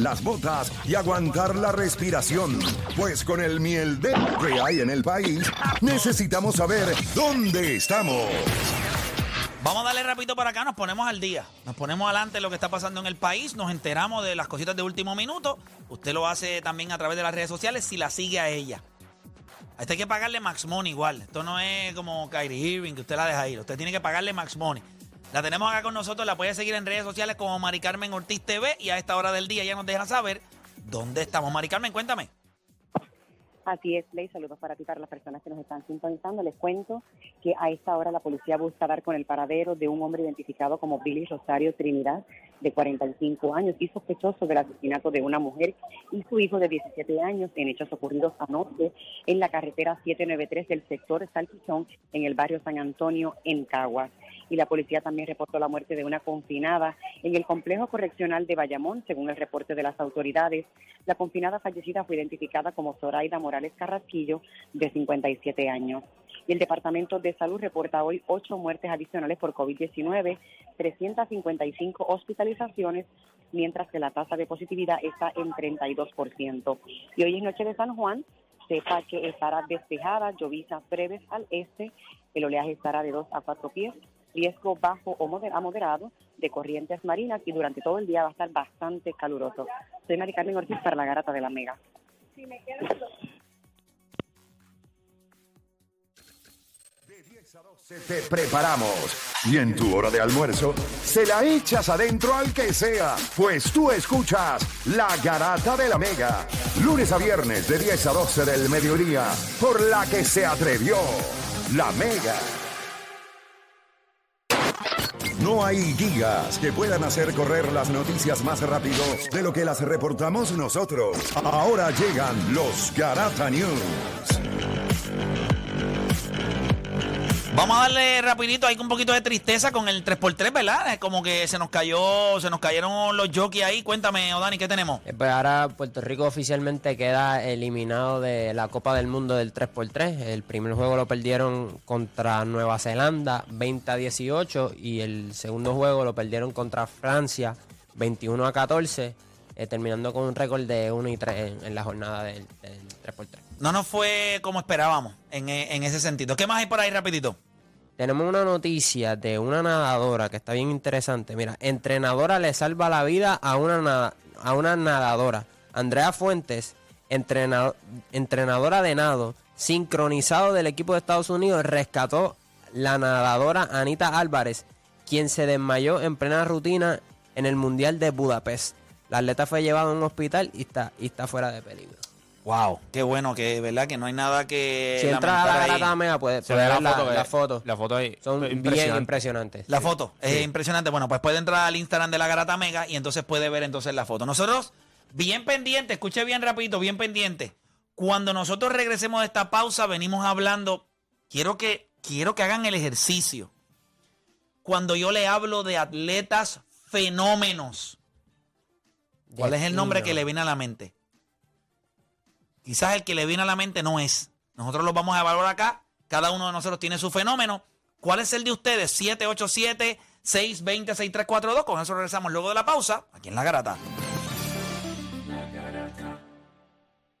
Las botas y aguantar la respiración. Pues con el miel de que hay en el país, necesitamos saber dónde estamos. Vamos a darle rapidito para acá, nos ponemos al día. Nos ponemos adelante de lo que está pasando en el país, nos enteramos de las cositas de último minuto. Usted lo hace también a través de las redes sociales si la sigue a ella. A este hay que pagarle Max Money igual. Esto no es como Kyrie Irving que usted la deja ir. Usted tiene que pagarle Max Money. La tenemos acá con nosotros, la puede seguir en redes sociales como Mari Carmen Ortiz TV y a esta hora del día ya nos deja saber dónde estamos. Mari Carmen, cuéntame. Así es, Ley. Saludos para ti, para las personas que nos están sintonizando. Les cuento que a esta hora la policía busca dar con el paradero de un hombre identificado como Billy Rosario Trinidad, de 45 años, y sospechoso del asesinato de una mujer y su hijo de 17 años en hechos ocurridos anoche en la carretera 793 del sector Salchichón, en el barrio San Antonio, en Caguas y la policía también reportó la muerte de una confinada en el complejo correccional de Bayamón, según el reporte de las autoridades. La confinada fallecida fue identificada como Zoraida Morales Carrasquillo, de 57 años. Y el Departamento de Salud reporta hoy ocho muertes adicionales por COVID-19, 355 hospitalizaciones, mientras que la tasa de positividad está en 32%. Y hoy es noche de San Juan, sepa que estará despejada, llovizas breves al este, el oleaje estará de 2 a 4 pies, riesgo bajo o a moderado de corrientes marinas y durante todo el día va a estar bastante caluroso. Soy Mari Carmen Ortiz para la Garata de la Mega. De 10 a 12 te preparamos. Y en tu hora de almuerzo, se la echas adentro al que sea. Pues tú escuchas La Garata de la Mega. Lunes a viernes de 10 a 12 del mediodía. Por la que se atrevió. La Mega. No hay guías que puedan hacer correr las noticias más rápido de lo que las reportamos nosotros. Ahora llegan los Garata News. Vamos a darle rapidito, hay un poquito de tristeza con el 3x3, ¿verdad? Es como que se nos cayó, se nos cayeron los jockeys ahí. Cuéntame, Odani, ¿qué tenemos? Eh, Pues ahora Puerto Rico oficialmente queda eliminado de la Copa del Mundo del 3x3. El primer juego lo perdieron contra Nueva Zelanda 20 a 18 y el segundo juego lo perdieron contra Francia 21 a 14, eh, terminando con un récord de 1 y 3 en, en la jornada del, del 3x3. No nos fue como esperábamos en, en ese sentido. ¿Qué más hay por ahí rapidito? Tenemos una noticia de una nadadora que está bien interesante. Mira, entrenadora le salva la vida a una, a una nadadora. Andrea Fuentes, entrena- entrenadora de nado, sincronizado del equipo de Estados Unidos, rescató la nadadora Anita Álvarez, quien se desmayó en plena rutina en el Mundial de Budapest. La atleta fue llevada a un hospital y está, y está fuera de peligro. Wow, qué bueno que, ¿verdad? Que no hay nada que. si entras a la ahí. garata mea, puedes Se puedes ve ver la la, foto, la eh. foto. La foto ahí. Son bien Impresionante. impresionantes. La foto es impresionante. Bueno, pues puede entrar al Instagram de la Garata Mega y entonces puede ver entonces la foto. Nosotros, bien pendiente, escuche bien rapidito, bien pendiente. Cuando nosotros regresemos de esta pausa, venimos hablando. Quiero que, quiero que hagan el ejercicio. Cuando yo le hablo de atletas fenómenos, ¿cuál es el nombre que le viene a la mente? Quizás el que le viene a la mente no es. Nosotros lo vamos a evaluar acá. Cada uno de nosotros tiene su fenómeno. ¿Cuál es el de ustedes? 787-620-6342. Con eso regresamos luego de la pausa, aquí en La Garata.